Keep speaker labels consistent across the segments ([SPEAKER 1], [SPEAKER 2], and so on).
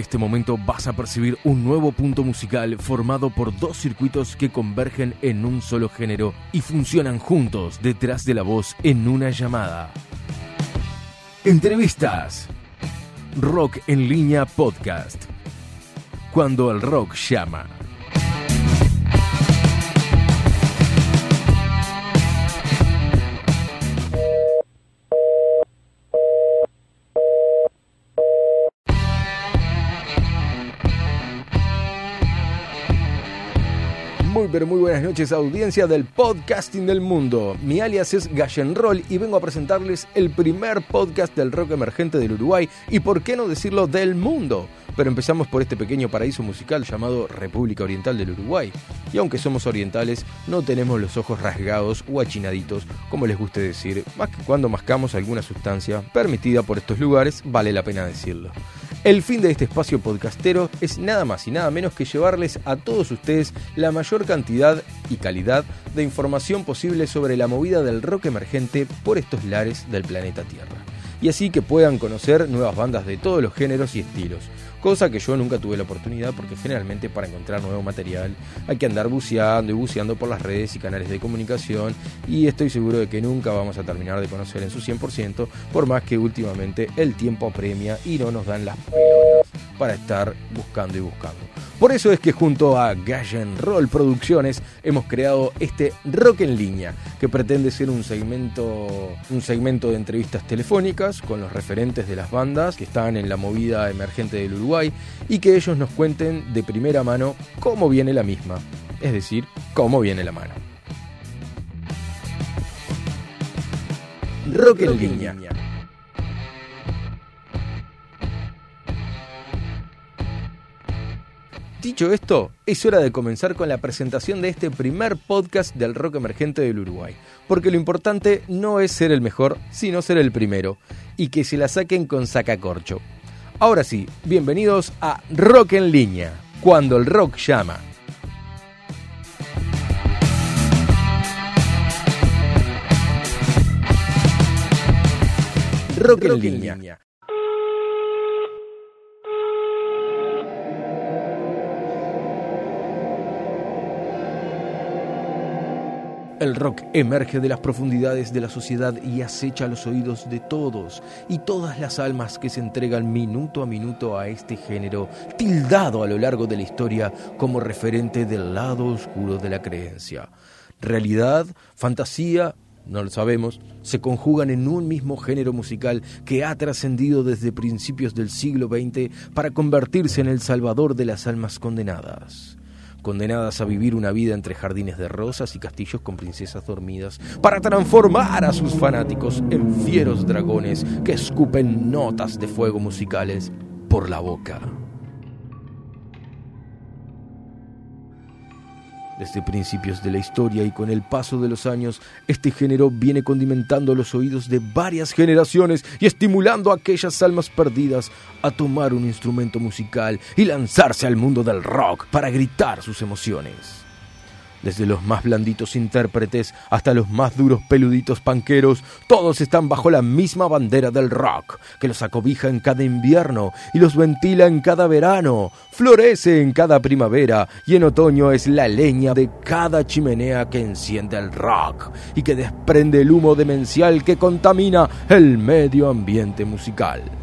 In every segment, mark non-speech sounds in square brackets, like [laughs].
[SPEAKER 1] este momento vas a percibir un nuevo punto musical formado por dos circuitos que convergen en un solo género y funcionan juntos detrás de la voz en una llamada. Entrevistas. Rock en línea podcast. Cuando el rock llama. Muy pero muy buenas noches audiencia del podcasting del mundo. Mi alias es Gallenroll y vengo a presentarles el primer podcast del rock emergente del Uruguay y por qué no decirlo del mundo. Pero empezamos por este pequeño paraíso musical llamado República Oriental del Uruguay. Y aunque somos orientales, no tenemos los ojos rasgados o achinaditos, como les guste decir, más que cuando mascamos alguna sustancia permitida por estos lugares, vale la pena decirlo. El fin de este espacio podcastero es nada más y nada menos que llevarles a todos ustedes la mayor cantidad y calidad de información posible sobre la movida del rock emergente por estos lares del planeta Tierra. Y así que puedan conocer nuevas bandas de todos los géneros y estilos, cosa que yo nunca tuve la oportunidad porque generalmente para encontrar nuevo material hay que andar buceando y buceando por las redes y canales de comunicación y estoy seguro de que nunca vamos a terminar de conocer en su 100% por más que últimamente el tiempo apremia y no nos dan las pelotas para estar buscando y buscando. Por eso es que junto a Gallen Roll Producciones hemos creado este Rock en línea, que pretende ser un segmento, un segmento de entrevistas telefónicas con los referentes de las bandas que están en la movida emergente del Uruguay y que ellos nos cuenten de primera mano cómo viene la misma, es decir, cómo viene la mano. Rock en línea. Dicho esto, es hora de comenzar con la presentación de este primer podcast del rock emergente del Uruguay, porque lo importante no es ser el mejor, sino ser el primero, y que se la saquen con sacacorcho. Ahora sí, bienvenidos a Rock en línea, cuando el rock llama. Rock, en línea. El rock emerge de las profundidades de la sociedad y acecha los oídos de todos y todas las almas que se entregan minuto a minuto a este género, tildado a lo largo de la historia como referente del lado oscuro de la creencia. Realidad, fantasía, no lo sabemos, se conjugan en un mismo género musical que ha trascendido desde principios del siglo XX para convertirse en el salvador de las almas condenadas condenadas a vivir una vida entre jardines de rosas y castillos con princesas dormidas, para transformar a sus fanáticos en fieros dragones que escupen notas de fuego musicales por la boca. Desde principios de la historia y con el paso de los años, este género viene condimentando los oídos de varias generaciones y estimulando a aquellas almas perdidas a tomar un instrumento musical y lanzarse al mundo del rock para gritar sus emociones. Desde los más blanditos intérpretes hasta los más duros peluditos panqueros, todos están bajo la misma bandera del rock, que los acobija en cada invierno y los ventila en cada verano, florece en cada primavera y en otoño es la leña de cada chimenea que enciende el rock y que desprende el humo demencial que contamina el medio ambiente musical.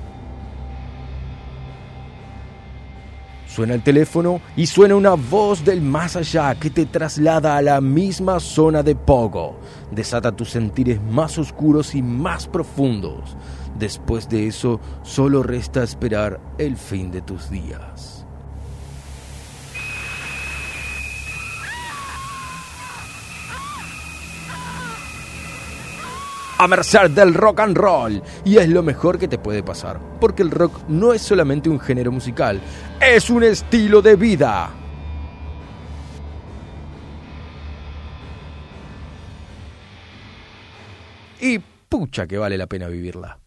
[SPEAKER 1] Suena el teléfono y suena una voz del más allá que te traslada a la misma zona de Pogo. Desata tus sentires más oscuros y más profundos. Después de eso, solo resta esperar el fin de tus días. A merced del rock and roll. Y es lo mejor que te puede pasar, porque el rock no es solamente un género musical, es un estilo de vida. Y pucha que vale la pena vivirla.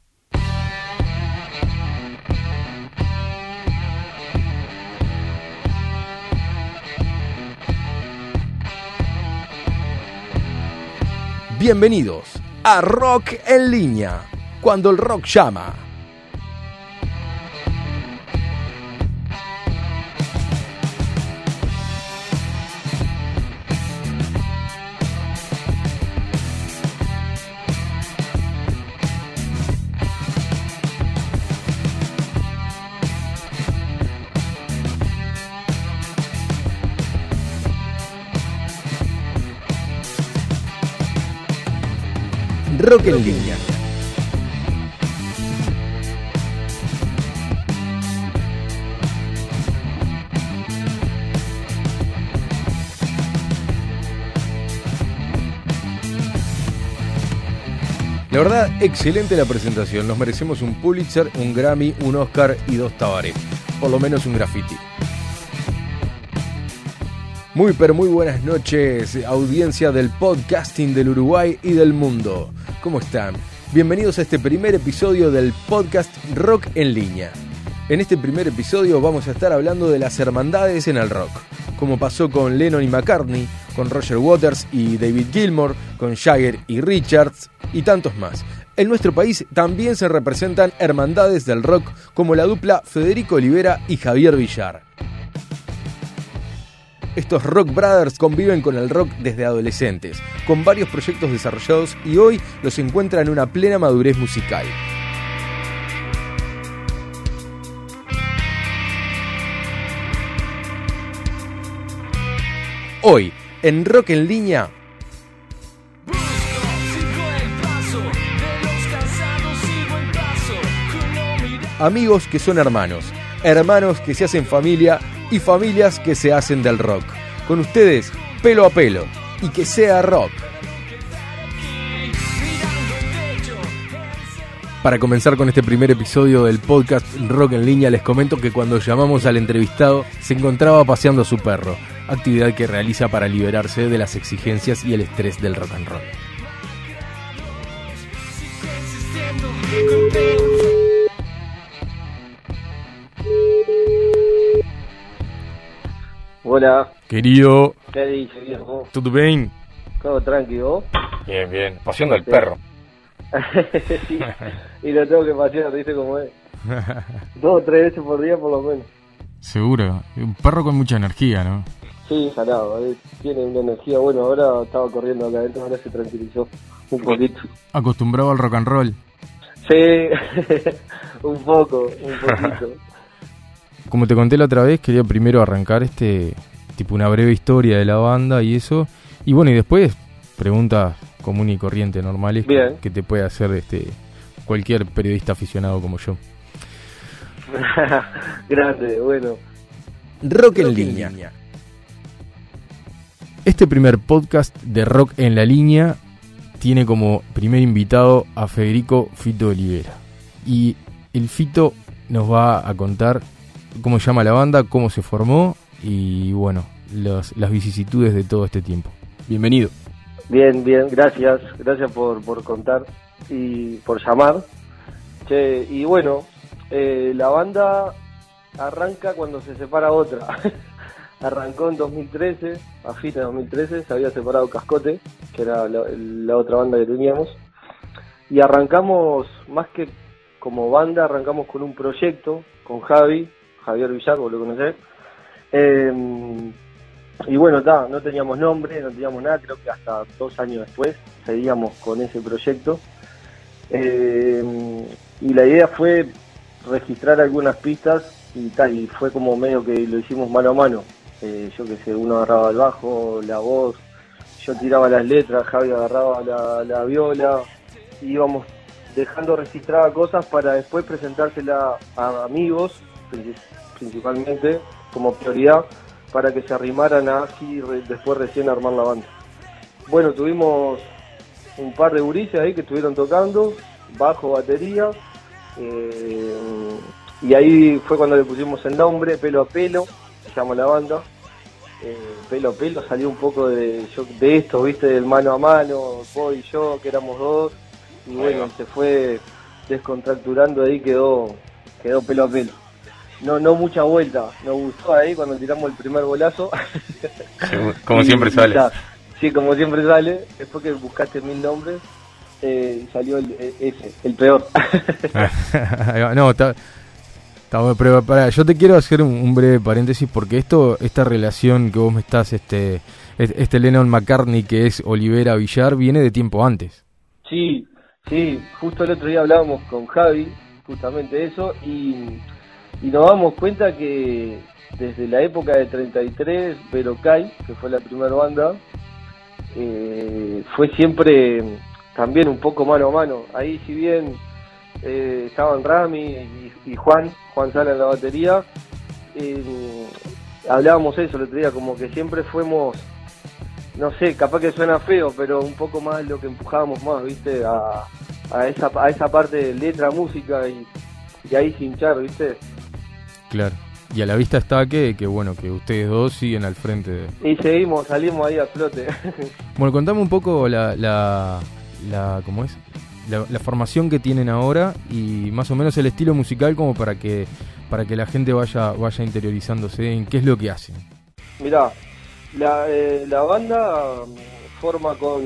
[SPEAKER 1] Bienvenidos a Rock en línea, cuando el rock llama. La verdad, excelente la presentación. Nos merecemos un Pulitzer, un Grammy, un Oscar y dos Tabaré. Por lo menos un graffiti. Muy pero muy buenas noches, audiencia del podcasting del Uruguay y del mundo. ¿Cómo están? Bienvenidos a este primer episodio del podcast Rock en línea. En este primer episodio vamos a estar hablando de las hermandades en el rock, como pasó con Lennon y McCartney, con Roger Waters y David Gilmour, con Jagger y Richards y tantos más. En nuestro país también se representan hermandades del rock como la dupla Federico Olivera y Javier Villar. Estos Rock Brothers conviven con el rock desde adolescentes, con varios proyectos desarrollados y hoy los encuentran en una plena madurez musical. Hoy, en Rock en línea, amigos que son hermanos, hermanos que se hacen familia y familias que se hacen del rock. Con ustedes, pelo a pelo, y que sea rock. Para comenzar con este primer episodio del podcast Rock en línea, les comento que cuando llamamos al entrevistado se encontraba paseando a su perro, actividad que realiza para liberarse de las exigencias y el estrés del rock and roll.
[SPEAKER 2] Hola.
[SPEAKER 1] Querido.
[SPEAKER 2] ¿Qué dice, viejo?
[SPEAKER 1] ¿Todo bien?
[SPEAKER 2] Todo tranquilo.
[SPEAKER 1] Bien, bien. Paseando el perro. [laughs]
[SPEAKER 2] sí. Y lo tengo que pasear, ¿viste cómo es? [laughs] Dos o tres veces por día por lo menos.
[SPEAKER 1] Seguro. Un perro con mucha energía, ¿no?
[SPEAKER 2] Sí, jalado. Eh. Tiene una energía. Bueno, ahora estaba corriendo acá adentro, ahora se tranquilizó un poquito.
[SPEAKER 1] ¿Acostumbrado al rock and roll?
[SPEAKER 2] Sí, [laughs] un poco, un poquito.
[SPEAKER 1] Como te conté la otra vez, quería primero arrancar este tipo una breve historia de la banda y eso. Y bueno, y después preguntas común y corriente normales que, que, te puede hacer este cualquier periodista aficionado como yo. [laughs]
[SPEAKER 2] Grande, bueno.
[SPEAKER 1] Rock en línea. Este primer podcast de Rock en la línea tiene como primer invitado a Federico Fito Olivera. Y el Fito nos va a contar cómo se llama la banda, cómo se formó y bueno, las vicisitudes de todo este tiempo. Bienvenido.
[SPEAKER 2] Bien, bien, gracias, gracias por, por contar y por llamar. y bueno, eh, la banda arranca cuando se separa otra. [laughs] arrancó en 2013, a fines de 2013, se había separado Cascote, que era la, otra banda que teníamos, y arrancamos, más que como banda, arrancamos con un proyecto, con Javi, Javier Villar, vos lo conocés, eh, y bueno, no teníamos nombre, no teníamos nada, creo que hasta dos años después seguíamos con ese proyecto. Eh, y la idea fue registrar algunas pistas y tal, y fue como medio que lo hicimos mano a mano. Eh, yo que sé, uno agarraba el bajo, la voz, yo tiraba las letras, Javi agarraba la, la viola, y íbamos dejando registradas cosas para después presentársela a amigos, principalmente, como prioridad, para que se arrimaran a así después recién armar la banda. Bueno, tuvimos un par de gurises ahí que estuvieron tocando, bajo, batería, eh, y ahí fue cuando le pusimos el nombre, Pelo a Pelo, se llama la banda. Eh, pelo a Pelo salió un poco de, de esto, viste, del mano a mano, vos y yo, que éramos dos, y bueno, se fue descontracturando ahí, quedó, quedó Pelo a Pelo no no mucha vuelta. Nos gustó ahí cuando tiramos el primer golazo.
[SPEAKER 1] como siempre sale.
[SPEAKER 2] sí, como siempre sale. Después que buscaste mil nombres, eh, salió el, e, ese, el peor. [laughs]
[SPEAKER 1] no, está... Pero para, yo te quiero hacer un, breve paréntesis porque esto, esta relación que vos me estás, este, este Lennon McCartney que es Olivera Villar, viene de tiempo antes.
[SPEAKER 2] Sí, sí, justo el otro día hablábamos con Javi, justamente eso, y y nos damos cuenta que desde la época de 33, Kai, que fue la primera banda, eh, fue siempre también un poco mano a mano. Ahí si bien eh, estaban Rami y, Juan, Juan Sala en la batería, eh, hablábamos eso el otro día, como que siempre fuimos, no sé, capaz que suena feo, pero un poco más lo que empujábamos más, viste, a, a, esa, a esa parte de letra, música y, y ahí hinchar, viste.
[SPEAKER 1] Claro. Y a la vista está que, que bueno, que ustedes dos siguen al frente. De...
[SPEAKER 2] Y seguimos, salimos ahí a flote. [laughs]
[SPEAKER 1] bueno, contame un poco la, la, la ¿cómo es? La, formación que tienen ahora y más o menos el estilo musical como para que para que la gente vaya vaya interiorizándose en qué es lo que hacen.
[SPEAKER 2] Mirá, la, eh, la banda mm, forma con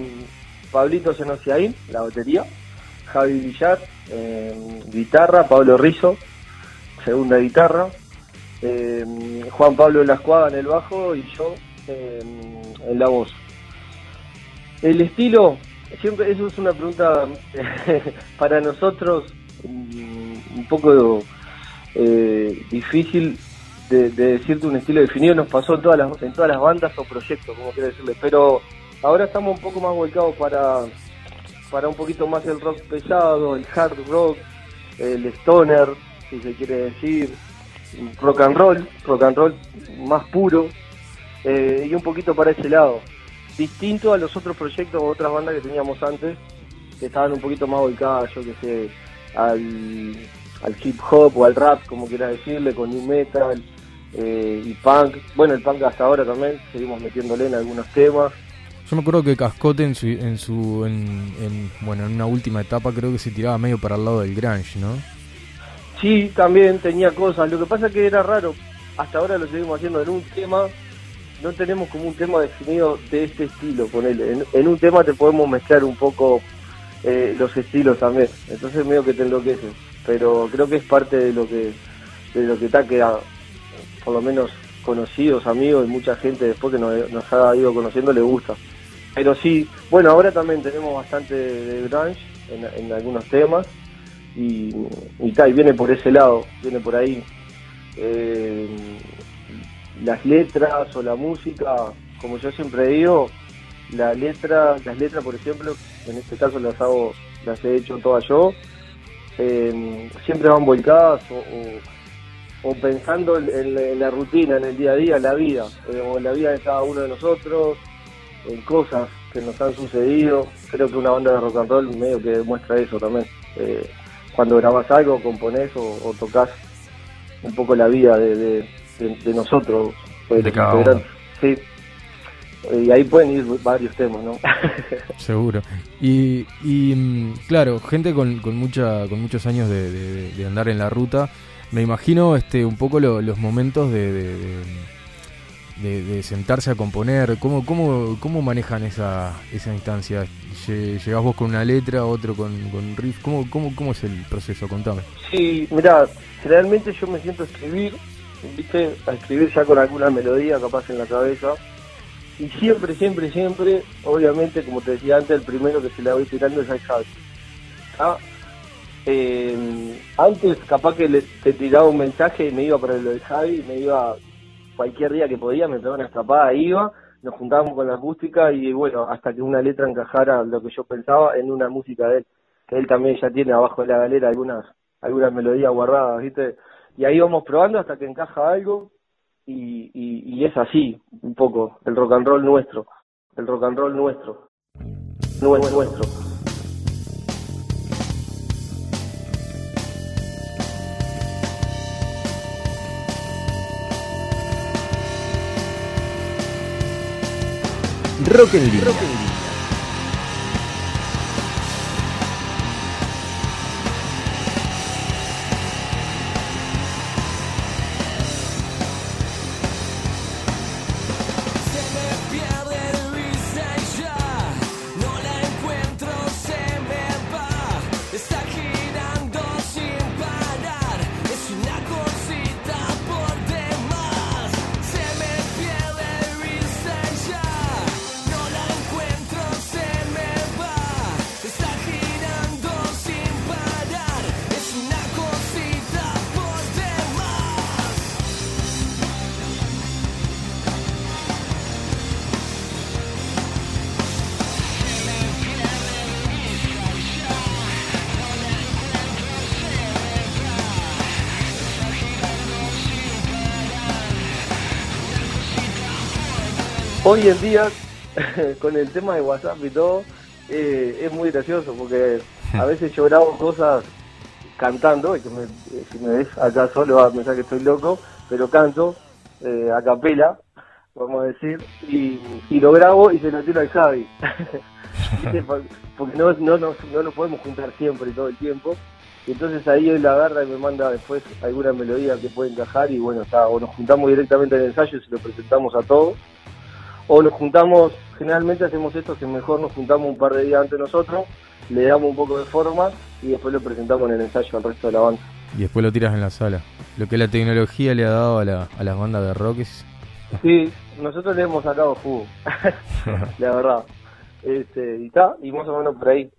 [SPEAKER 2] Pablito Senociaín, la batería, Javi Villar, eh, guitarra, Pablo Rizo, segunda guitarra, eh, Juan Pablo Lascuaga en el bajo y yo eh, en la voz. El estilo, siempre eso es una pregunta [laughs] para nosotros mm, un poco eh, difícil de, decirte un estilo definido. Nos pasó en todas las en todas las bandas o proyectos, como quiero decirle, pero ahora estamos un poco más volcados para para un poquito más el rock pesado, el hard rock, el stoner, si se quiere decir, rock and roll, rock and roll más puro, eh, y un poquito para ese lado. Distinto a los otros proyectos o otras bandas que teníamos antes, que estaban un poquito más volcadas, yo que sé, al, al hip hop o al rap, como quieras decirle, con new metal eh, y punk. Bueno, el punk hasta ahora también, seguimos metiéndole en algunos temas.
[SPEAKER 1] Yo me acuerdo que Cascote en su, en su en, bueno, en una última etapa creo que se tiraba medio para el lado del grunge, ¿no?
[SPEAKER 2] Sí, también tenía cosas. Lo que pasa es que era raro. Hasta ahora lo seguimos haciendo en un tema. No tenemos como un tema definido de este estilo. Con él. En, un tema te podemos mezclar un poco eh, los estilos también. Entonces medio que te enloqueces. Pero creo que es parte de lo que de lo que está queda, por lo menos conocidos, amigos y mucha gente después que nos, ha ido conociendo le gusta. Pero sí, bueno, ahora también tenemos bastante de grunge en algunos temas y, y, viene por ese lado, viene por ahí. Eh, las letras o la música, como yo siempre digo, la letra, las letras por ejemplo, en este caso las hago, las he hecho todas yo, eh, siempre van volcadas o, o, pensando en, la rutina, en el día a día, en la vida, eh, o en la vida de cada uno de nosotros, en cosas que nos han sucedido. Creo que una banda de rock and roll medio que demuestra eso también cuando grabas algo, componés o, tocas un poco la vida de, nosotros,
[SPEAKER 1] de cada
[SPEAKER 2] Sí. Y ahí pueden ir varios temas, ¿no? [laughs]
[SPEAKER 1] Seguro. Y, y mm, claro, gente con, con, mucha, con muchos años de, andar en la ruta, me imagino este un poco los momentos de, de, sentarse a componer? ¿Cómo, cómo, cómo manejan esa, esa instancia? ¿Llegás vos con una letra, otro con, con riff? ¿Cómo, cómo, ¿Cómo es el proceso? Contame.
[SPEAKER 2] Sí, mira, generalmente yo me siento a escribir, ¿viste? A escribir ya con alguna melodía capaz en la cabeza. Y siempre, siempre, siempre, obviamente, como te decía antes, el primero que se le voy tirando es al Javi. Eh, antes capaz que le, te tiraba un mensaje y me iba para lo de Javi, me iba cualquier día que podía, me pegaba una escapada, iba, nos juntábamos con la acústica y bueno, hasta que una letra encajara lo que yo pensaba en una música de él, que él también ya tiene abajo de la galera algunas, algunas melodías guardadas, ¿viste? Y ahí vamos probando hasta que encaja algo y, y, y es así, un poco, el rock and roll nuestro, el rock and roll nuestro, nuestro. nuestro.
[SPEAKER 1] Rock en línea. Hoy en día, [laughs] con el tema de WhatsApp y todo, eh, es muy gracioso porque [laughs] a veces yo grabo cosas cantando, y que me, si me ves acá solo vas a pensar que estoy loco, pero canto eh, a capela, vamos a decir, y, lo grabo y se lo tiro al Javi. [laughs] porque no, no, no, no nos podemos juntar siempre y todo el tiempo. Y entonces ahí él la agarra y me manda después alguna melodía que puede encajar y bueno, está, o nos juntamos directamente en el ensayo y se lo presentamos a todos o nos juntamos, generalmente hacemos esto, que mejor nos juntamos un par de días antes nosotros, le damos un poco de forma y después lo presentamos en el ensayo al resto de la banda. Y después lo tiras en la sala. Lo que la tecnología le ha dado a, la, a las bandas de rock es...
[SPEAKER 2] Sí, nosotros le hemos sacado jugo, [laughs] la verdad. Este, y está, y más o menos por ahí.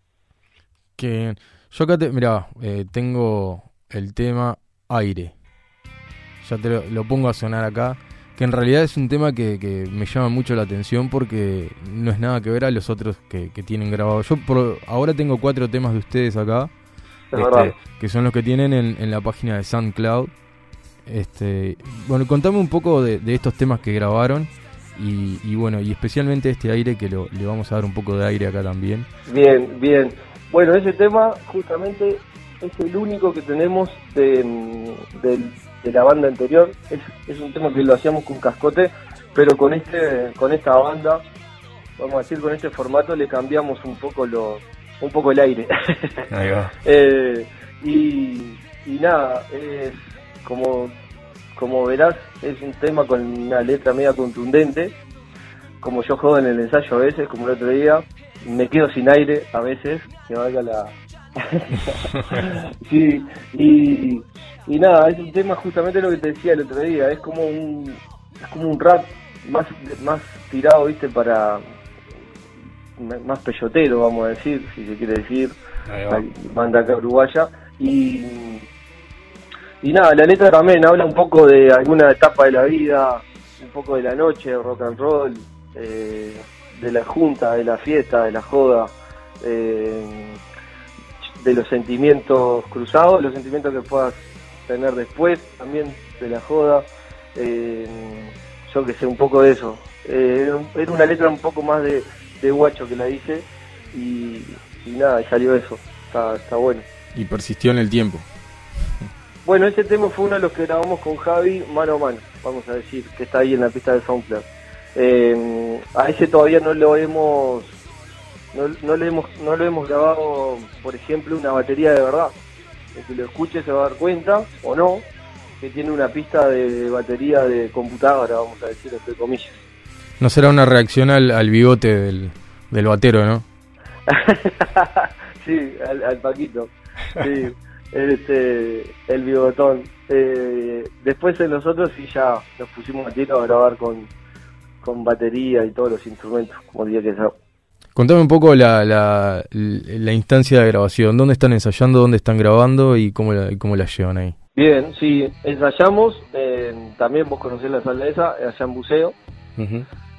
[SPEAKER 1] Que yo acá te, mirá, eh, tengo el tema aire. Ya te lo pongo a sonar acá que en realidad es un tema que, me llama mucho la atención porque no es nada que ver a los otros que, tienen grabado. Yo por, ahora tengo cuatro temas de ustedes acá, este, que son los que tienen en, la página de SoundCloud. Este, bueno, contame un poco de, estos temas que grabaron y, bueno, y especialmente este aire que le vamos a dar un poco de aire acá también.
[SPEAKER 2] Bien, bien. Bueno, ese tema justamente es el único que tenemos de, del de la banda anterior. Es, es un tema que lo hacíamos con cascote, pero con este con esta banda, vamos a decir, con este formato le cambiamos un poco lo un poco el aire. [laughs] [laughs] Eh, y, y nada, es como, como verás, es un tema con una letra media contundente. Como yo juego en el ensayo a veces, como el otro día, me quedo sin aire a veces, que valga la, [laughs] sí, y, y nada, es un tema justamente lo que te decía el otro día, es como un, es como un rap más, más tirado, viste, para más peyotero, vamos a decir, si se quiere decir, banda acá uruguaya, y, y nada, la letra también habla un poco de alguna etapa de la vida, un poco de la noche, rock and roll, eh, de la junta, de la fiesta, de la joda, eh, de los sentimientos cruzados, los sentimientos que puedas tener después también de la joda. Eh, yo que sé, un poco de eso. Eh, era una letra un poco más de, guacho que la hice y, nada, salió eso. Está, está bueno.
[SPEAKER 1] Y persistió en el tiempo.
[SPEAKER 2] Bueno, ese tema fue uno de los que grabamos con Javi mano a mano, vamos a decir, que está ahí en la pista de SoundCloud. Eh, a ese todavía no lo hemos no, no, le hemos, no lo hemos grabado, por ejemplo, una batería de verdad. El que lo escuche se va a dar cuenta, o no, que tiene una pista de batería de computadora, vamos a decir, entre comillas.
[SPEAKER 1] No será una reacción al, al bigote del, del batero, ¿no? [laughs]
[SPEAKER 2] sí, al, Paquito. Sí, [laughs] este, el bigotón. Eh, después de nosotros sí ya nos pusimos a tiro a grabar con, con batería y todos los instrumentos, como día que sea.
[SPEAKER 1] Contame un poco la, la, la, instancia de grabación. ¿Dónde están ensayando? ¿Dónde están grabando? ¿Y cómo la, cómo la llevan ahí?
[SPEAKER 2] Bien, sí, ensayamos. también vos conocés la sala esa, allá en Buceo.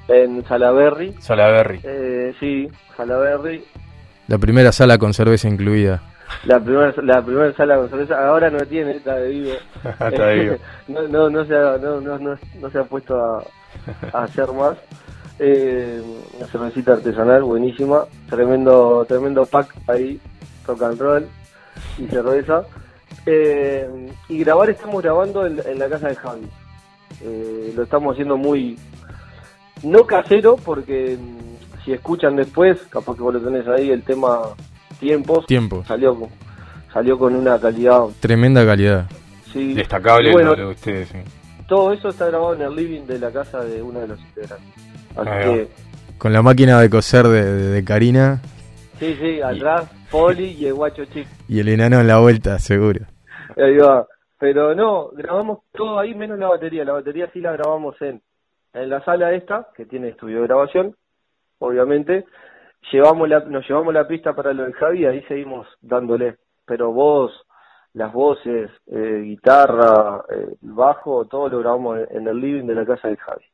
[SPEAKER 2] En Salaberry.
[SPEAKER 1] Salaberry.
[SPEAKER 2] Eh, sí, Salaberry.
[SPEAKER 1] La primera sala con cerveza incluida.
[SPEAKER 2] La primera la primera sala con cerveza ahora no tiene, está de vivo. [laughs]
[SPEAKER 1] está de vivo. [laughs]
[SPEAKER 2] no, no, no, se ha, no, no, no, se ha puesto a, a hacer más. Eh, una cervecita artesanal buenísima, tremendo tremendo pack ahí, rock and roll y cerveza. Eh, y grabar estamos grabando en, la casa de Javi. Eh, lo estamos haciendo muy no casero porque mm, si escuchan después, capaz que vos lo tenés ahí el tema tiempos,
[SPEAKER 1] Tiempo.
[SPEAKER 2] salió salió con una calidad
[SPEAKER 1] tremenda calidad.
[SPEAKER 2] Sí.
[SPEAKER 1] Destacable bueno, de ustedes.
[SPEAKER 2] Todo eso está grabado en el living de la casa de uno de los integrantes.
[SPEAKER 1] Con la máquina de coser de, Karina.
[SPEAKER 2] Sí, sí, atrás, Poli y el guacho chico.
[SPEAKER 1] Y el enano en la vuelta, seguro.
[SPEAKER 2] Ahí va. Pero no, grabamos todo ahí menos la batería. La batería sí la grabamos en, en la sala esta, que tiene estudio de grabación, obviamente. Llevamos la, nos llevamos la pista para lo del Javi y ahí seguimos dándole. Pero vos, las voces, eh, guitarra, eh, bajo, todo lo grabamos en el living de la casa del Javi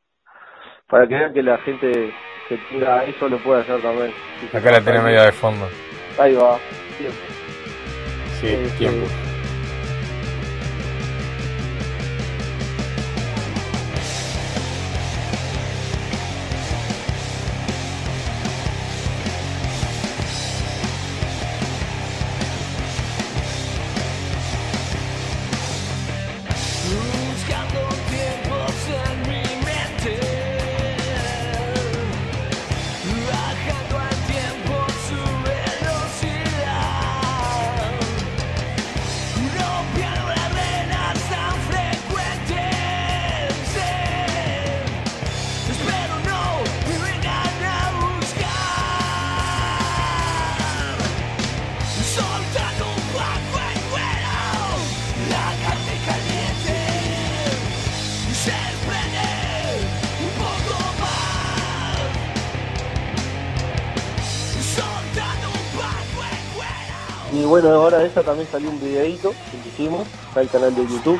[SPEAKER 2] para que vean que la gente que tenga eso lo puede hacer también.
[SPEAKER 1] Acá la tiene media de fondo.
[SPEAKER 2] Ahí va, tiempo.
[SPEAKER 1] Sí, este, tiempo.
[SPEAKER 2] También salió un videito que hicimos, está el canal de YouTube.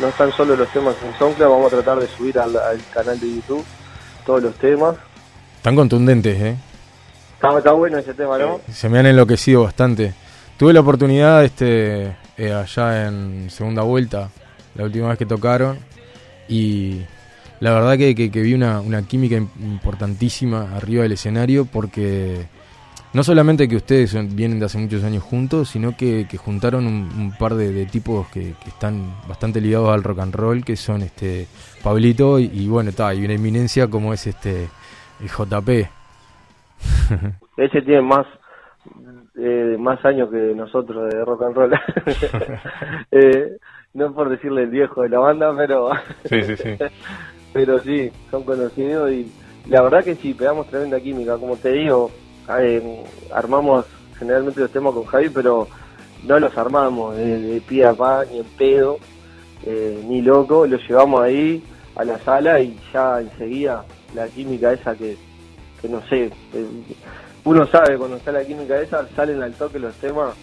[SPEAKER 2] No, están solo los temas en SoundCloud, vamos a tratar de subir al, canal de YouTube todos los temas.
[SPEAKER 1] Están contundentes, ¿eh?
[SPEAKER 2] Está, bueno ese tema, ¿no?
[SPEAKER 1] Se me han enloquecido bastante. Tuve la oportunidad este eh, allá en segunda vuelta, la última vez que tocaron, y la verdad que, que, vi una, una química importantísima arriba del escenario porque no solamente que ustedes vienen de hace muchos años juntos, sino que, juntaron un, par de, tipos que, están bastante ligados al rock and roll, que son este Pablito y, bueno, está, y una eminencia como es este el JP. [laughs]
[SPEAKER 2] Ese tiene más eh, más años que nosotros de rock and roll. [laughs] eh, no por decirle el viejo de la banda, pero [laughs]
[SPEAKER 1] sí, sí, sí.
[SPEAKER 2] pero sí, son conocidos y la verdad que sí, pegamos tremenda química, como te digo, eh, armamos generalmente los temas con Javi, pero no los armamos de, pie a pa, ni en pedo, eh, ni loco, los llevamos ahí a la sala y ya enseguida la química esa que, que no sé, eh, uno sabe cuando está la química esa, salen al toque los temas,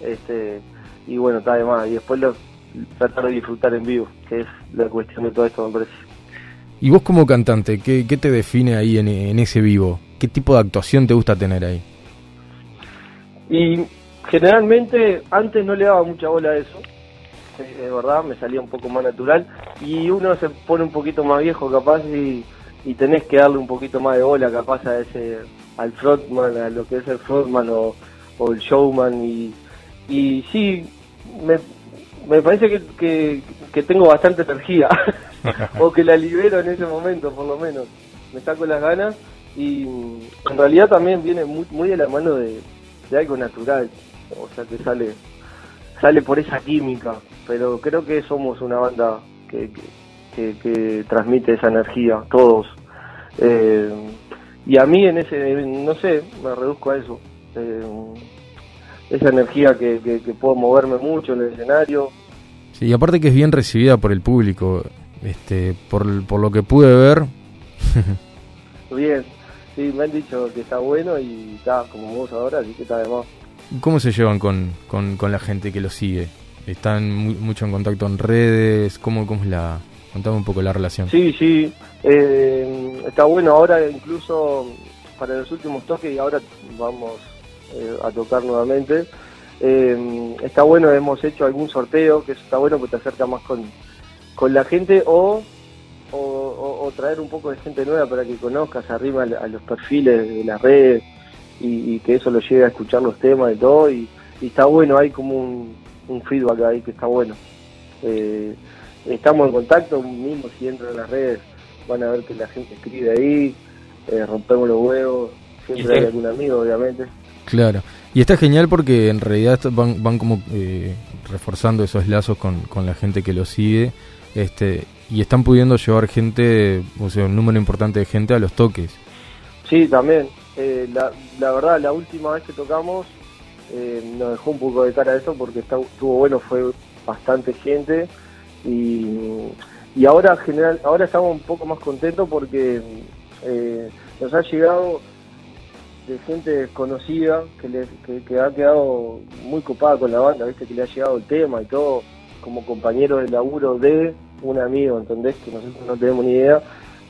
[SPEAKER 2] este y bueno, está de más, y después los tratar de disfrutar en vivo, que es la cuestión de todo esto me parece.
[SPEAKER 1] ¿Y vos como cantante, qué, qué te define ahí en, en ese vivo? ¿Qué tipo de actuación te gusta tener ahí?
[SPEAKER 2] Y generalmente antes no le daba mucha bola a eso, de verdad, me salía un poco más natural y uno se pone un poquito más viejo capaz y, tenés que darle un poquito más de bola capaz a ese al frontman, a lo que es el frontman o, el showman y, y sí, me, me parece que, que tengo bastante energía [laughs] o que la libero en ese momento por lo menos, me saco las ganas y en realidad también viene muy, muy de la mano de, algo natural, o sea que sale sale por esa química, pero creo que somos una banda que, que, transmite esa energía, todos. Eh, y a mí en ese, no sé, me reduzco a eso. Eh, esa energía que, que, puedo moverme mucho en el escenario.
[SPEAKER 1] Sí, y aparte que es bien recibida por el público, este, por, por lo que pude ver.
[SPEAKER 2] bien, sí, me han dicho que está bueno y está como vos ahora, así que está de más.
[SPEAKER 1] ¿Cómo se llevan con, con, la gente que lo sigue? ¿Están mucho en contacto en redes? ¿Cómo, cómo es la...? Contame un poco la relación.
[SPEAKER 2] Sí, sí. Eh, está bueno ahora incluso para los últimos toques y ahora vamos eh, a tocar nuevamente. Eh, está bueno, hemos hecho algún sorteo, que está bueno porque te acerca más con, con la gente o, o, traer un poco de gente nueva para que conozcas arriba a los perfiles de las redes y, que eso lo llegue a escuchar los temas y todo. Y, está bueno, hay como un, un, feedback ahí que está bueno. Eh, estamos en contacto, mismo si entran en las redes van a ver que la gente escribe ahí, eh, rompemos los huevos, siempre hay algún amigo, obviamente.
[SPEAKER 1] Claro, y está genial porque en realidad van, van como eh, reforzando esos lazos con, con la gente que lo sigue este y están pudiendo llevar gente, o sea, un número importante de gente a los toques.
[SPEAKER 2] Sí, también. Eh, la, verdad, la última vez que tocamos eh, nos dejó un poco de cara a eso porque estuvo bueno, fue bastante gente y, y ahora general, ahora estamos un poco más contentos porque eh, nos ha llegado de gente desconocida que, que, ha quedado muy copada con la banda, viste que le ha llegado el tema y todo, como compañero de laburo de un amigo, ¿entendés? Que nosotros no tenemos ni idea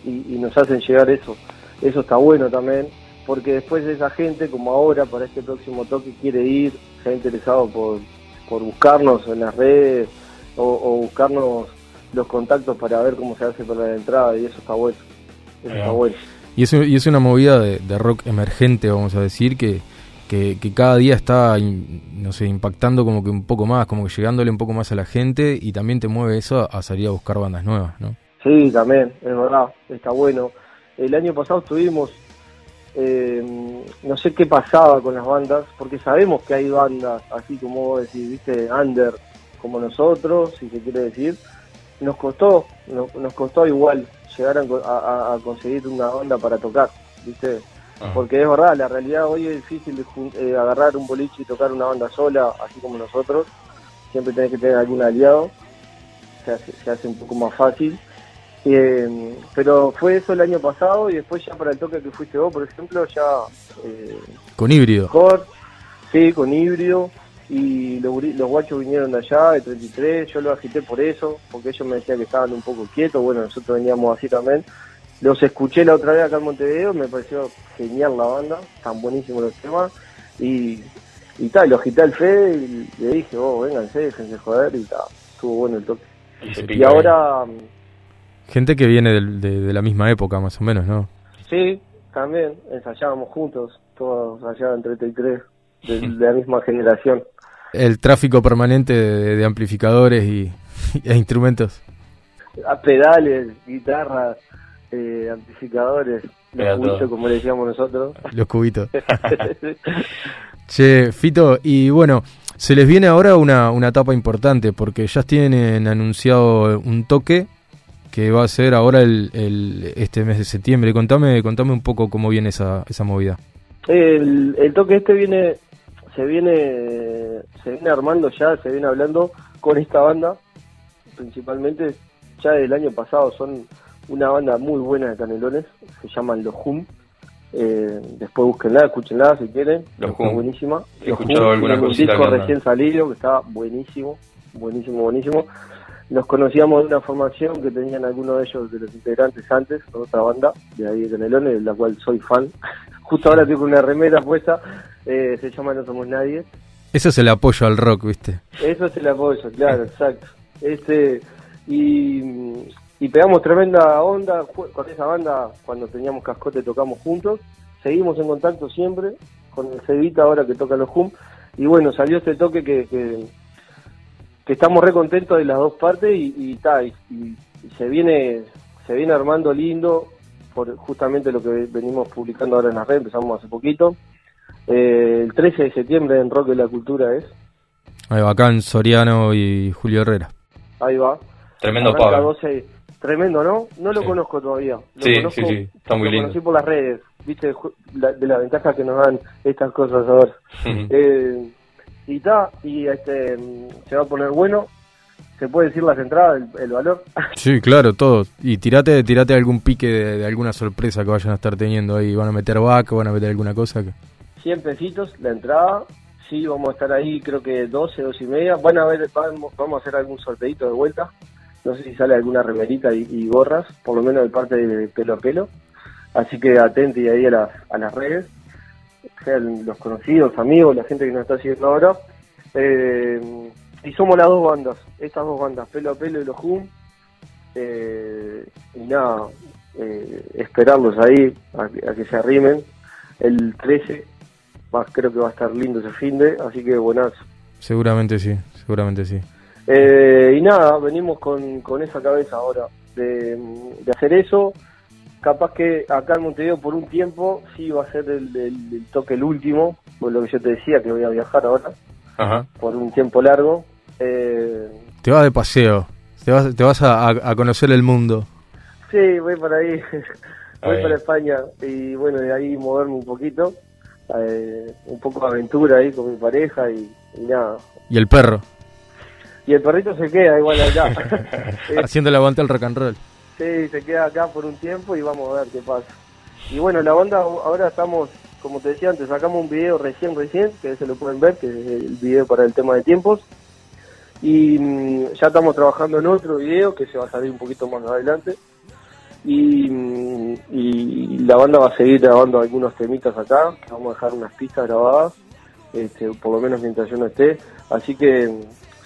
[SPEAKER 2] y, y nos hacen llegar eso. Eso está bueno también porque después de esa gente, como ahora para este próximo toque quiere ir, se ha interesado por, por buscarnos en las redes o, buscarnos los contactos para ver cómo se hace para la entrada y eso está bueno. Eso está bueno.
[SPEAKER 1] Y es, y es una movida de, rock emergente, vamos a decir, que, que, cada día está, no sé, impactando como que un poco más, como que llegándole un poco más a la gente y también te mueve eso a salir a buscar bandas nuevas, ¿no?
[SPEAKER 2] Sí, también, es verdad, está bueno. El año pasado estuvimos eh, no sé qué pasaba con las bandas, porque sabemos que hay bandas, así como vos decís, viste, under como nosotros, si se quiere decir. Nos costó, nos, costó igual llegar a, conseguir una banda para tocar, viste. Porque es verdad, la realidad hoy es difícil eh, agarrar un boliche y tocar una banda sola, así como nosotros. Siempre tenés que tener algún aliado, se hace un poco más fácil eh, pero fue eso el año pasado y después ya para el toque que fuiste vos, por ejemplo, ya...
[SPEAKER 1] Eh, con híbrido.
[SPEAKER 2] sí, con híbrido. Y los, guachos vinieron de allá, de 33, yo los agité por eso, porque ellos me decían que estaban un poco quietos, bueno, nosotros veníamos así también. Los escuché la otra vez acá en Montevideo, me pareció genial la banda, tan buenísimos los temas. Y, y tal, lo agité al Fede y le dije, oh, vénganse, déjense joder, y tal, estuvo bueno el toque. Y, ahora...
[SPEAKER 1] Gente que viene de, la misma época, más o menos, ¿no?
[SPEAKER 2] Sí, también. Ensayábamos juntos, todos allá en 33, de, [laughs] de la misma generación.
[SPEAKER 1] El tráfico permanente de, amplificadores y, [laughs] e instrumentos.
[SPEAKER 2] A pedales, guitarras, eh, amplificadores, los cubitos, como le decíamos nosotros.
[SPEAKER 1] Los cubitos. [laughs] che, Fito, y bueno, se les viene ahora una, una etapa importante porque ya tienen anunciado un toque que va a ser ahora el, el, este mes de septiembre. Contame, contame un poco cómo viene esa, esa movida.
[SPEAKER 2] El, el toque este viene, se viene, se viene armando ya, se viene hablando con esta banda, principalmente ya del año pasado, son una banda muy buena de canelones, se llaman Los Hum. Eh, después búsquenla, escúchenla si quieren,
[SPEAKER 3] Los
[SPEAKER 2] está buenísima.
[SPEAKER 3] He escuchado alguna
[SPEAKER 2] un disco recién salido que está buenísimo, buenísimo, buenísimo. Nos conocíamos de una formación que tenían algunos de ellos, de los integrantes antes, con otra banda, de ahí de Canelones, de la cual soy fan. [laughs] Justo ahora tengo una remera puesta, eh, se llama No Somos Nadie.
[SPEAKER 1] Eso es el apoyo al rock, ¿viste?
[SPEAKER 2] Eso es el apoyo, claro, [laughs] exacto. Este, y, y pegamos tremenda onda con esa banda cuando teníamos cascote tocamos juntos. Seguimos en contacto siempre con el Cevita ahora que toca los Hum. Y bueno, salió este toque que, que que estamos re contentos de las dos partes y, y, y, se viene se viene armando lindo por justamente lo que venimos publicando ahora en la red, empezamos hace poquito. Eh, el 13 de septiembre en Rock de la Cultura es.
[SPEAKER 1] Ahí va, acá en Soriano y Julio Herrera.
[SPEAKER 2] Ahí va.
[SPEAKER 3] Tremendo pago.
[SPEAKER 2] Tremendo, ¿no? No lo conozco todavía. Lo
[SPEAKER 3] sí, sí, sí, está muy lindo. Lo
[SPEAKER 2] conocí por las redes, viste, de la ventaja que nos dan estas cosas ahora. eh, y está, y este, se va a poner bueno. ¿Se puede decir las entradas, el, valor? [laughs]
[SPEAKER 1] Sí, claro, todo. Y tirate, tirate algún pique de, alguna sorpresa que vayan a estar teniendo ahí. ¿Van a meter vaca? ¿Van a meter alguna cosa? Que...
[SPEAKER 2] 100 pesitos la entrada. Sí, vamos a estar ahí creo que 12, 12 y media. Van a ver, vamos, vamos a hacer algún sorteito de vuelta no sé si sale alguna remerita y, gorras, por lo menos de parte de pelo a pelo. Así que atente ahí a las, a las redes, sean los conocidos, amigos, la gente que nos está siguiendo ahora. Eh, y somos las dos bandas, estas dos bandas, pelo a pelo y los Hum. Eh, y nada, eh, esperarlos ahí a, que se arrimen. El 13, más creo que va a estar lindo ese fin de, así que buenas.
[SPEAKER 1] Seguramente sí, seguramente sí.
[SPEAKER 2] Eh, y nada, venimos con, con esa cabeza ahora de, hacer eso. Capaz que acá en Montevideo por un tiempo sí va a ser el, toque el último, por lo que yo te decía que voy a viajar ahora, por un tiempo largo. Eh,
[SPEAKER 1] te vas de paseo, te vas, te vas a, conocer el mundo.
[SPEAKER 2] Sí, voy para ahí, [laughs] voy para España y bueno, de ahí moverme un poquito, eh, un poco de aventura ahí con mi pareja y nada.
[SPEAKER 1] ¿Y el perro?
[SPEAKER 2] Y el perrito se queda igual allá. [laughs] [laughs]
[SPEAKER 1] Haciendo el aguante al rock and roll.
[SPEAKER 2] Sí, se queda acá por un tiempo y vamos a ver qué pasa. Y bueno, la banda ahora estamos, como te decía antes, sacamos un video recién, recién, que se lo pueden ver, que es el video para el tema de tiempos. Y mm, ya estamos trabajando en otro video que se va a salir un poquito más adelante. Y, mm, y la banda va a seguir grabando algunos temitas acá, vamos a dejar unas pistas grabadas, este, por lo menos mientras yo no esté. Así que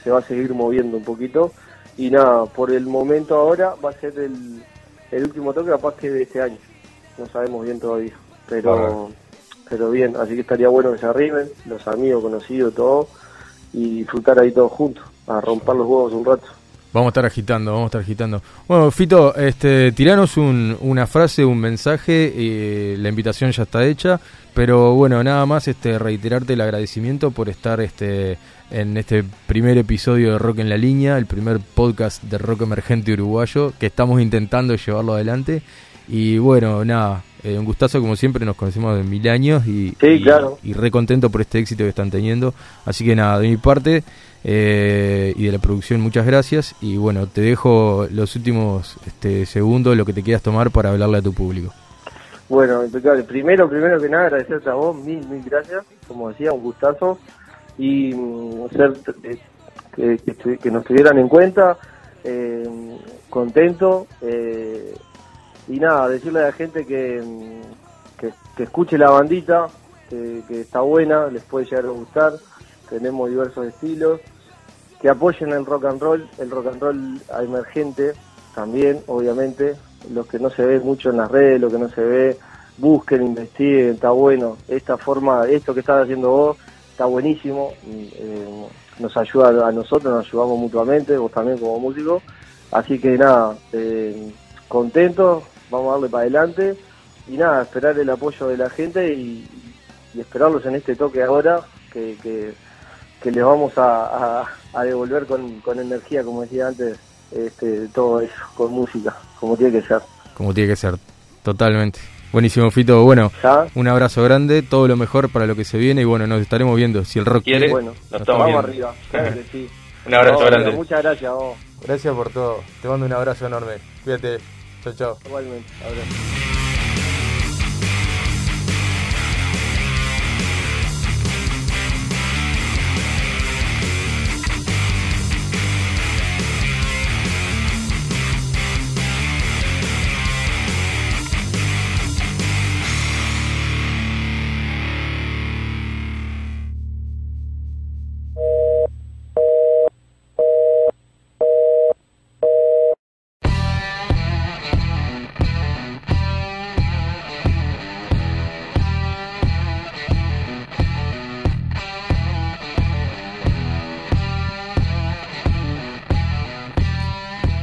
[SPEAKER 2] se va a seguir moviendo un poquito. Y nada, por el momento ahora va a ser el, el último toque capaz que de este año. No sabemos bien todavía. Pero, pero bien, así que estaría bueno que se arriben, los amigos, conocidos, todo, y disfrutar ahí todos juntos, a romper los huevos un rato.
[SPEAKER 1] Vamos a estar agitando, vamos a estar agitando. Bueno, Fito, este, tiranos un, una frase, un mensaje, eh, la invitación ya está hecha, pero bueno, nada más este, reiterarte el agradecimiento por estar este, en este primer episodio de Rock en la Línea, el primer podcast de rock emergente uruguayo, que estamos intentando llevarlo adelante. Y bueno, nada, eh, un gustazo como siempre, nos conocemos de mil años y, y, re contento por este éxito que están teniendo. Así que nada, de mi parte eh, y de la producción, muchas gracias. Y bueno, te dejo los últimos este, segundos, lo que te quieras tomar para hablarle a tu público.
[SPEAKER 2] Bueno. Primero, primero que nada, agradecerte a vos, mil, mil gracias. Como decía, un gustazo y mm, ser eh, que, nos tuvieran en cuenta, eh, contento eh, y nada, decirle a la gente que, mm, que, escuche la bandita, que, está buena, les puede llegar a gustar, tenemos diversos estilos, que apoyen el rock and roll, el rock and roll emergente también, obviamente, lo que no se ve mucho en las redes, lo que no se ve, busquen, investiguen, está bueno, esta forma, esto que estás haciendo vos, está buenísimo, eh, nos ayuda a nosotros, nos ayudamos mutuamente, vos también como músico, así que nada, eh, contentos, vamos a darle para adelante. Y nada, esperar el apoyo de la gente y, esperarlos en este toque ahora, que, que, les vamos a, devolver con, con, energía, como decía antes, este, todo eso, con música, como tiene que ser.
[SPEAKER 1] Como tiene que ser, totalmente. Buenísimo, Fito. Bueno, un abrazo grande, todo lo mejor para lo que se viene y bueno, nos estaremos viendo. Si el rock
[SPEAKER 3] quiere,
[SPEAKER 2] bueno, nos estamos vamos arriba. [laughs]
[SPEAKER 3] un abrazo grande.
[SPEAKER 2] Muchas gracias a vos.
[SPEAKER 1] Gracias por todo. Te mando un abrazo enorme. Cuídate. Chao, chao.
[SPEAKER 2] Igualmente. Abrazo.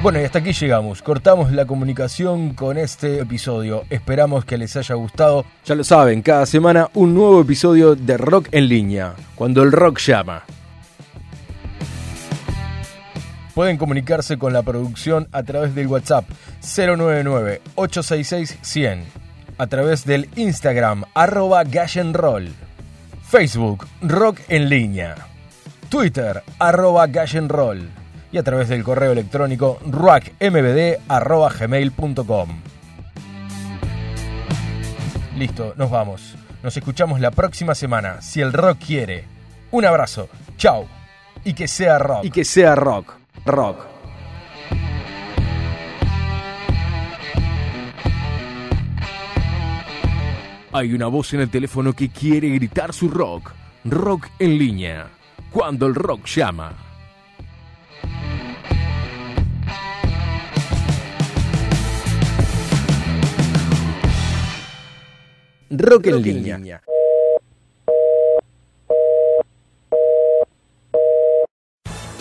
[SPEAKER 1] Bueno, y hasta aquí llegamos. Cortamos la comunicación con este episodio. Esperamos que les haya gustado. Ya lo saben, cada semana un nuevo episodio de Rock en línea, cuando el rock llama. Pueden comunicarse con la producción a través del WhatsApp 099-866-100, a través del Instagram arroba Gallenroll, Facebook Rock en línea, Twitter arroba Gallenroll y a través del correo electrónico rockmbd.gmail.com. Listo, nos vamos. Nos escuchamos la próxima semana, si el rock quiere. Un abrazo, chao. Y que sea rock.
[SPEAKER 4] Y que sea rock, rock.
[SPEAKER 1] Hay una voz en el teléfono que quiere gritar su rock. Rock en línea. Cuando el rock llama.
[SPEAKER 4] Rock en línea.